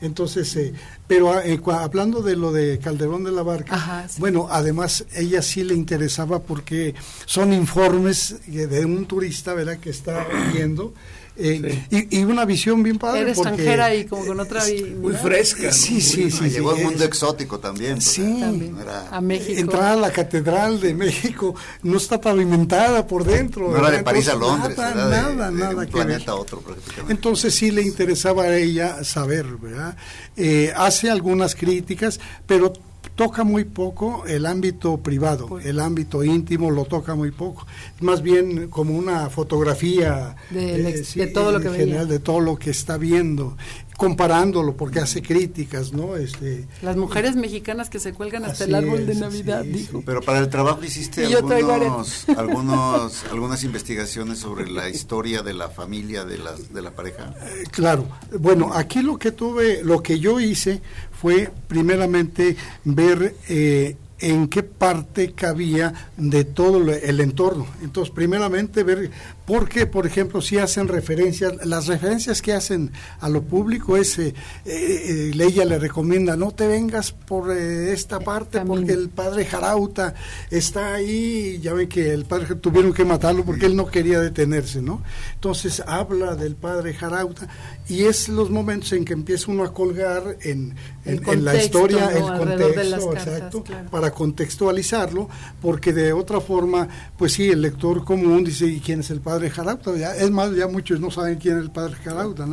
Entonces, eh, pero eh, cua- hablando de lo de Calderón de la Barca, Ajá, sí. bueno, además ella sí le interesaba porque son informes eh, de un turista, ¿verdad?, que está viendo. Eh, y, y una visión bien padre. Era porque- extranjera y como con otra Muy fresca. ¿no? Sí, sí, sí. Llegó sí, al mundo es- exótico también. pues, Sí. También. Era- a México. Entrar a la Catedral de México no está pavimentada por dentro. No era de. París a Londres, Nada, era de, nada, de nada un que planeta ver. a otro prácticamente. Entonces sí le interesaba a ella saber, ¿verdad? Eh, hace algunas críticas, pero toca muy poco el ámbito privado, Pues el ámbito íntimo lo toca muy poco. Más bien como una fotografía eh, de todo lo que general, veía. de todo lo que está viendo, comparándolo porque hace críticas, ¿no? Este, Las mujeres mexicanas que se cuelgan hasta el árbol de Navidad, sí, dijo. Pero para el trabajo hiciste algunos, algunos, algunas investigaciones sobre la historia de la familia de, las, de la pareja. Eh, Claro, bueno, aquí lo que tuve, lo que yo hice fue primeramente ver eh, en qué parte cabía de todo lo- el entorno. Entonces, primeramente ver, porque, por ejemplo, si hacen referencias, las referencias que hacen a lo público es, eh, eh, eh, ella le recomienda, no te vengas por eh, esta parte Camino. porque el padre Jarauta está ahí, ya ven que el padre tuvieron que matarlo porque él no quería detenerse, ¿no? Entonces habla del padre Jarauta y es los momentos en que empieza uno a colgar en, en- en la contexto, historia, ¿no? el contexto, cartas, exacto, claro. para contextualizarlo, porque de otra forma, pues sí, el lector común dice, ¿y quién es el padre Jarauta? Ya, es más, ya muchos no saben quién es el padre Jarauta.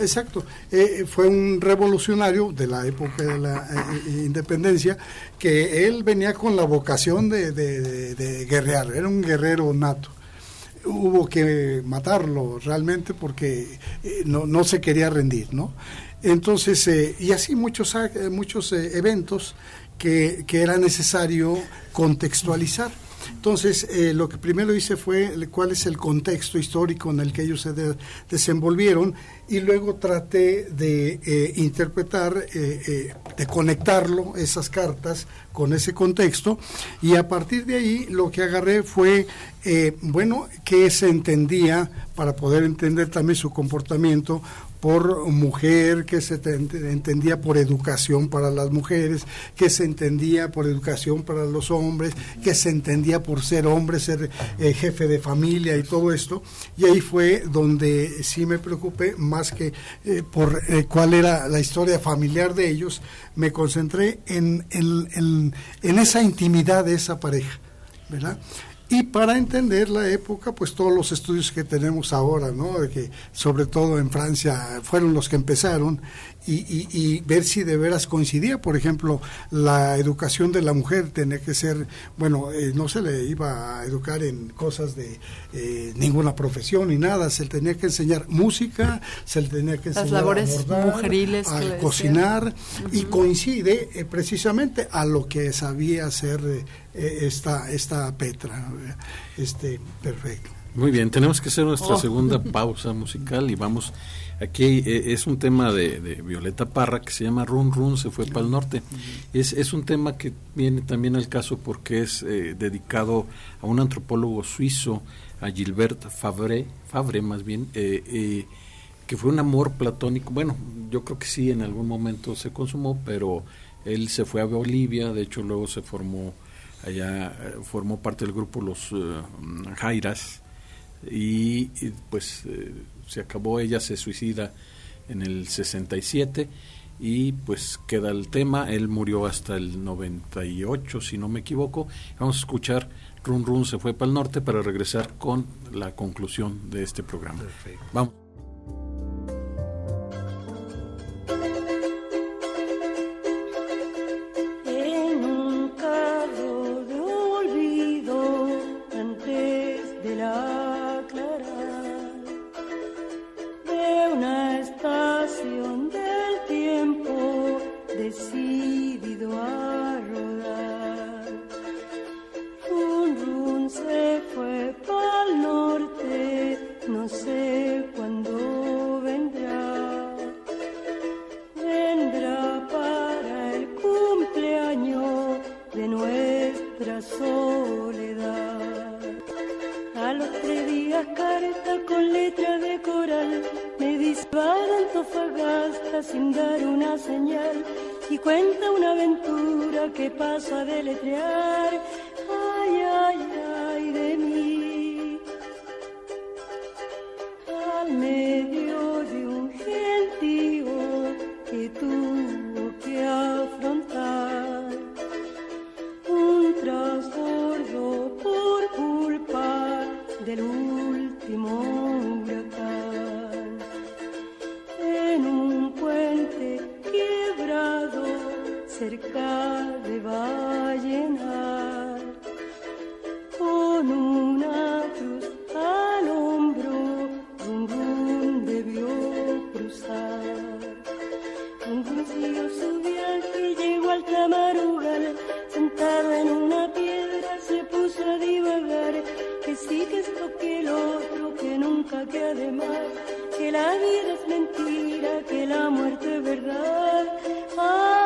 Exacto, Eh, fue un revolucionario de la época de la eh, eh, independencia, que él venía con la vocación de, de, de- guerrear, era un guerrero nato hubo que matarlo realmente porque no, no se quería rendir, ¿no? Entonces, y así muchos, muchos eventos que, que era necesario contextualizar. Entonces, eh, lo que primero hice fue cuál es el contexto histórico en el que ellos se de- desenvolvieron y luego traté de eh, interpretar, eh, eh, de conectarlo, esas cartas, con ese contexto. Y a partir de ahí lo que agarré fue, bueno, que se entendía para poder entender también su comportamiento por mujer, que se te- entendía por educación para las mujeres, que se entendía por educación para los hombres, que se entendía por ser hombre, ser eh, jefe de familia y todo esto. Y ahí fue donde sí me preocupé, más que eh, por eh, cuál era la historia familiar de ellos, me concentré en, en- en- en esa intimidad de esa pareja, ¿verdad? Y para entender la época, pues todos los estudios que tenemos ahora, ¿no? De que sobre todo en Francia fueron los que empezaron y, y- y ver si de veras coincidía. Por ejemplo, la educación de la mujer tenía que ser, bueno, eh, no se le iba a educar en cosas de eh, ninguna profesión ni nada, se le tenía que enseñar música, se le tenía que Las enseñar labores a bordar, mujeriles a cocinar y coincide eh, precisamente a lo que sabía hacer esta esta Petra este perfecto Muy bien, tenemos que hacer nuestra Oh. segunda pausa musical y vamos. Aquí eh, es un tema de, de Violeta Parra que se llama Run Run, se fue para el norte. Es, es un tema que viene también al caso porque es eh, dedicado a un antropólogo suizo, a Gilbert Favre, Favre más bien, eh, eh, que fue un amor platónico. Bueno, yo creo que sí, en algún momento se consumó, pero él se fue a Bolivia, de hecho luego se formó allá, eh, formó parte del grupo Los eh, Jairas y, y, pues eh, se acabó, ella se suicida en el 67 y pues queda el tema, él murió hasta el 98 si no me equivoco, vamos a escuchar Run Run se fue para el norte para regresar con la conclusión de este programa. Vamos. Que además, que la vida es mentira, que la muerte es verdad. Ay,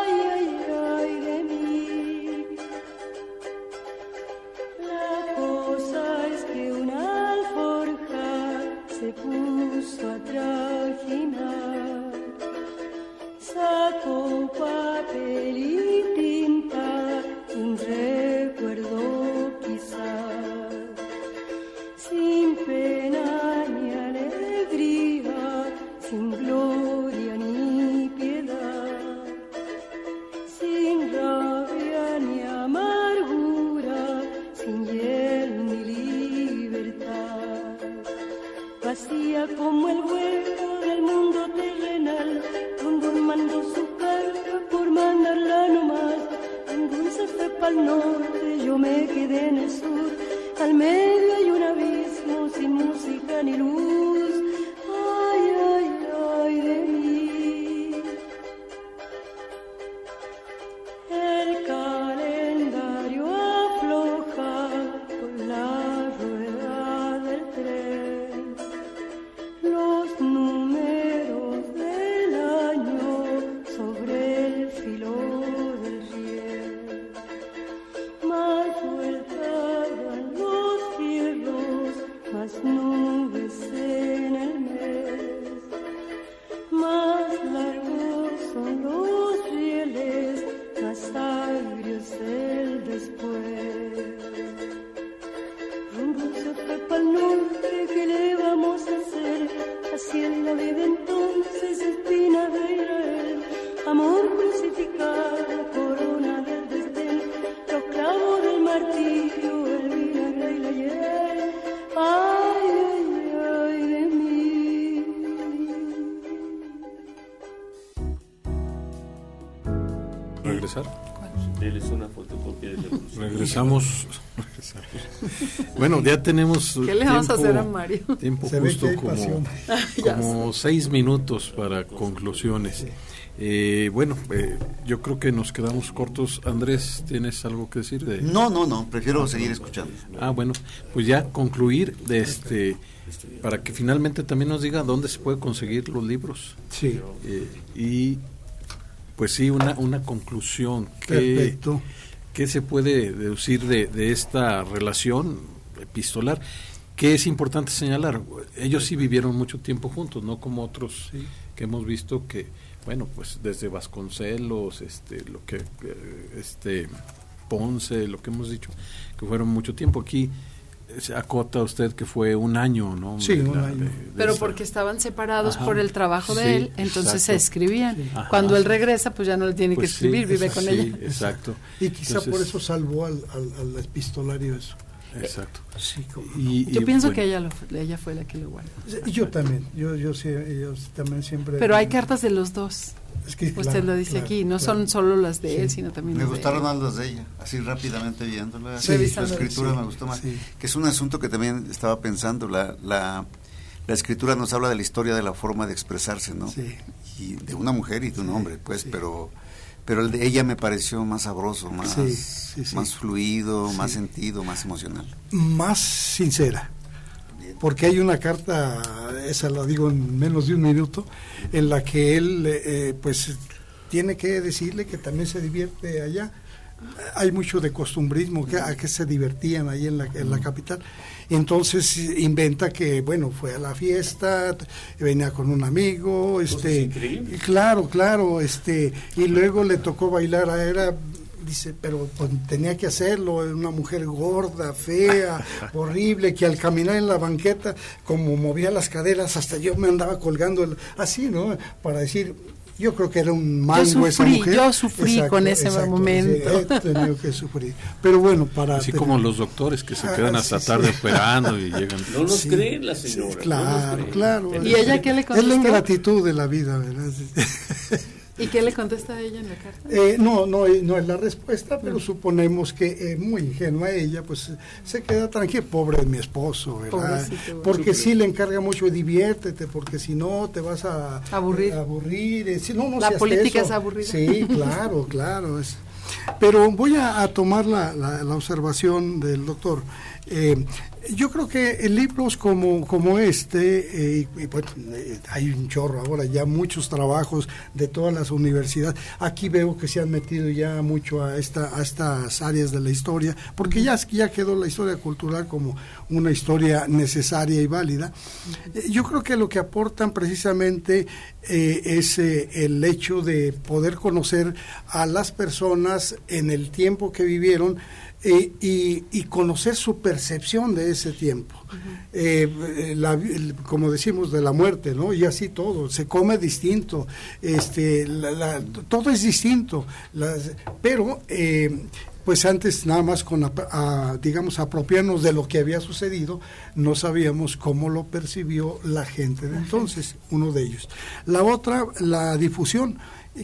Regresamos. bueno, ya tenemos. ¿Qué le vamos a tiempo- hacer a Mario? Tiempo Se justo que como, seis minutos para conclusiones. Eh, bueno, eh, yo creo que nos quedamos cortos. Andrés, ¿tienes algo que decir? De... No, no, no, prefiero seguir escuchando. Ah, bueno, pues ya concluir de este para que finalmente también nos diga dónde se puede conseguir los libros. Sí. Eh, y pues sí, una, una conclusión. ¿Qué, Perfecto. ¿Qué se puede deducir de, de esta relación epistolar? Que es importante señalar, ellos sí vivieron mucho tiempo juntos, no como otros que hemos visto que, bueno, pues desde Vasconcelos, este, lo que, eh, este, Ponce, lo que hemos dicho, que fueron mucho tiempo. Aquí se acota usted que fue un año, ¿no? Sí, De un año. de- de Pero esa- porque estaban separados Ajá. por el trabajo de Sí, él, entonces se escribían. Cuando él regresa, pues ya no le tiene Pues que sí, escribir, vive con sí, ella. Exacto. Y quizá por eso salvó al, al, al epistolario eso. Exacto. Sí. Y- Yo y, pienso bueno, que ella, lo, ella fue la que lo guardó. Yo también, yo, yo, sí, yo también siempre... Pero hay cartas de los dos. Es que, Usted claro, lo dice claro, aquí, no claro. son solo las de Sí. él, sino también Me las de gustaron más las de ella, así rápidamente viéndola. Sí, la escritura sí, me gustó más. sí. Que es un asunto que también estaba pensando. La, la, la escritura nos habla de la historia de la forma de expresarse, ¿no? Sí. Y de una mujer y de un Sí, hombre, pues, sí. pero pero el de ella me pareció más sabroso, más, Sí, sí, sí. más fluido, más sentido, más emocional. Más sincera. Porque hay una carta, esa la digo en menos de un minuto, en la que él, eh, pues, tiene que decirle que también se divierte allá hay mucho de costumbrismo, que, a que se divertían ahí en la, en la capital. Entonces inventa que, bueno, fue a la fiesta, venía con un amigo, este, y claro, claro, este, y luego le tocó bailar, era dice, pero pues, tenía que hacerlo, una mujer gorda, fea, horrible, que al caminar en la banqueta, como movía las caderas, hasta yo me andaba colgando, el, así, ¿no? Para decir, yo creo que era un mango yo sufrí, esa mujer. Yo sufrí con ese exacto, momento. Sí, he tenido que sufrir. Pero bueno, para... Así tener- como los doctores que se Ah, quedan sí, hasta sí. tarde operando y llegan. No nos Sí, creen las sí, señoras. no claro, creen. claro. ¿Y ella qué le Es la contestó? ingratitud de la vida, ¿verdad? ¿Y qué le contesta a ella en la carta? Eh, no, no, no es la respuesta, pero suponemos que eh, muy ingenua ella, pues se queda tranquila, pobre de mi esposo, ¿verdad? Pobrecito. Porque sí le encarga mucho, diviértete, porque si no te vas a Aburrir. a aburrir. eh, si no, no La política es aburrida. Sí, claro, claro. es- Pero voy a, a tomar la, la- la observación del doctor. Eh, yo creo que libros como, como este, eh, y, bueno, eh, hay un chorro ahora, ya muchos trabajos de todas las universidades. Aquí veo que se han metido ya mucho a, esta, a estas áreas de la historia, porque ya, ya quedó la historia cultural como una historia necesaria y válida. Yo creo que lo que aportan precisamente es el hecho de poder conocer a las personas en el tiempo que vivieron eh, y, y conocer su percepción de ese tiempo. Eh, eh, la- el- como decimos, de la muerte, ¿no? Y así todo, se come distinto, este, la- la- todo es distinto, las- pero... eh, pues antes nada más con, ap- a, digamos, apropiarnos de lo que había sucedido, no sabíamos cómo lo percibió la gente de entonces, uno de ellos. La otra, la difusión,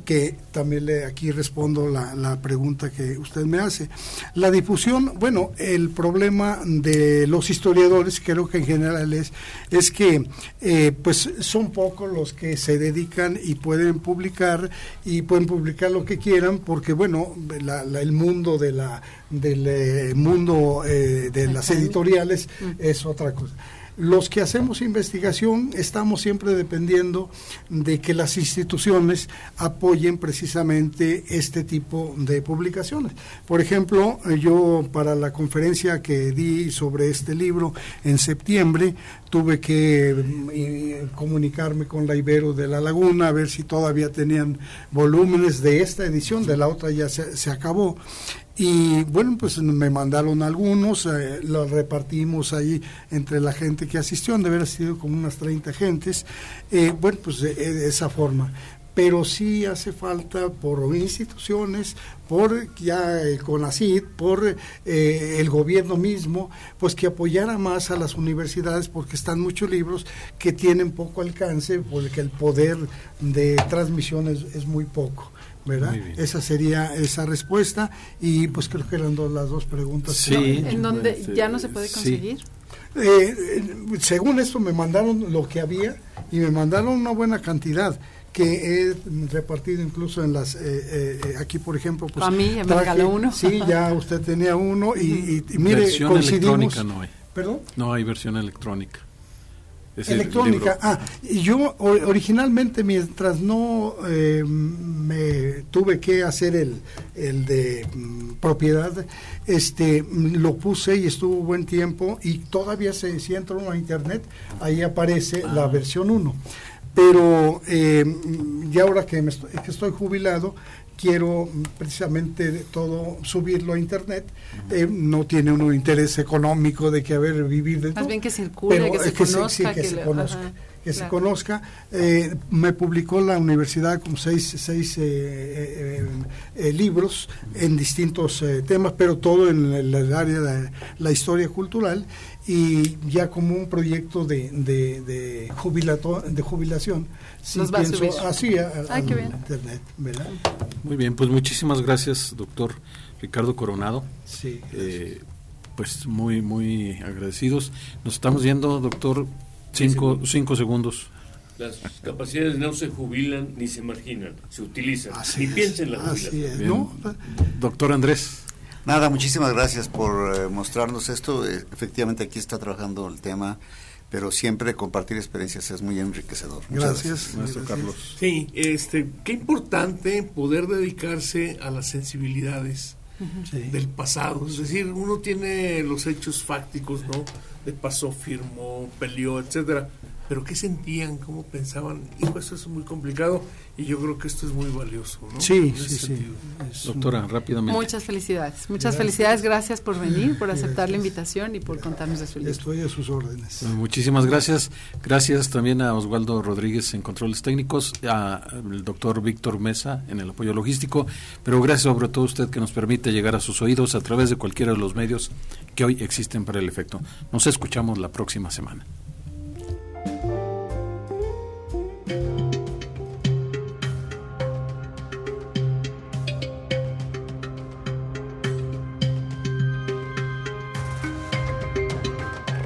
que también le, aquí respondo la, la pregunta que usted me hace. La difusión, bueno, el problema de los historiadores, creo que en general es, es que eh, pues son pocos los que se dedican y pueden publicar y pueden publicar lo que quieran porque bueno la- la- el mundo de la del eh, mundo eh, de las editoriales es otra cosa los que hacemos investigación estamos siempre dependiendo de que las instituciones apoyen precisamente este tipo de publicaciones. Por ejemplo, eh, yo para la conferencia que di sobre este libro en septiembre tuve que eh, comunicarme con la Ibero de la Laguna a ver si todavía tenían volúmenes de esta edición, de la otra ya se, se acabó. Y bueno, pues me mandaron algunos, eh, los repartimos ahí entre la gente que asistió, de haber sido como unas 30 gentes. Eh, bueno, pues de esa forma. Pero sí hace falta por instituciones, por ya el CONACID, por eh, el gobierno mismo, pues que apoyara más a las universidades porque están muchos libros que tienen poco alcance porque el poder de transmisión es, es muy poco. ¿verdad? Esa sería esa respuesta y pues creo que eran dos, las dos preguntas. Sí. ¿En donde Este, ya no se puede sí. conseguir? Eh, eh, según esto me mandaron lo que había y me mandaron una buena cantidad que he repartido incluso en las eh, eh, eh, aquí por ejemplo pues A mí me regaló uno. sí ya usted tenía uno y, y- y mire versión coincidimos electrónica no hay. perdón No hay versión electrónica. Es electrónica. Ah, y yo originalmente, mientras no eh, me tuve que hacer el, el de mm, propiedad, este lo puse y estuvo buen tiempo y todavía se, si entra uno a internet, ahí aparece Ah. la versión 1. Pero eh, ya ahora que, me estoy, que estoy jubilado, quiero precisamente todo subirlo a internet. Eh, no tiene uno interés económico de que haber vivir de Más todo bien que circule, pero que se eh, que se- conozca. sí, que, que se conozca, ajá, que se claro. conozca. Eh, me publicó la universidad como seis, seis eh, eh, eh, libros en distintos eh, temas, pero todo en el área de la historia cultural y ya como un proyecto de, de, de, jubilato- de jubilación. Sí Los va a pienso subir. así a, a- Ay, al internet, ¿verdad? Muy bien, pues muchísimas gracias, doctor Ricardo Coronado. Sí. Eh, pues muy, muy agradecidos. Nos estamos yendo, doctor, cinco, cinco segundos. Las capacidades no se jubilan ni se marginan, se utilizan. Así ni piensen en la así jubilación. ¿no? Doctor Andrés. Nada, muchísimas gracias por eh, mostrarnos esto. Eh, efectivamente aquí está trabajando el tema, pero siempre compartir experiencias es muy enriquecedor. Muchas Gracias. Maestro gracias. Carlos. Sí, este, qué importante poder dedicarse a las sensibilidades del pasado. Es decir, uno tiene los hechos fácticos, ¿no? De pasó, firmó, peleó, etcétera pero qué sentían, cómo pensaban, hijo, eso es muy complicado y yo creo que esto es muy valioso, ¿no? Sí, sí, sí. Doctora, rápidamente. Muchas felicidades, muchas felicidades, gracias por venir, por aceptar la invitación y por contarnos de su libro. Estoy a sus órdenes. muchísimas gracias, gracias también a Osvaldo Rodríguez en controles técnicos, al doctor Víctor Mesa en el apoyo logístico, pero gracias sobre todo a usted que nos permite llegar a sus oídos a través de cualquiera de los medios que hoy existen para el efecto. Nos escuchamos la próxima semana.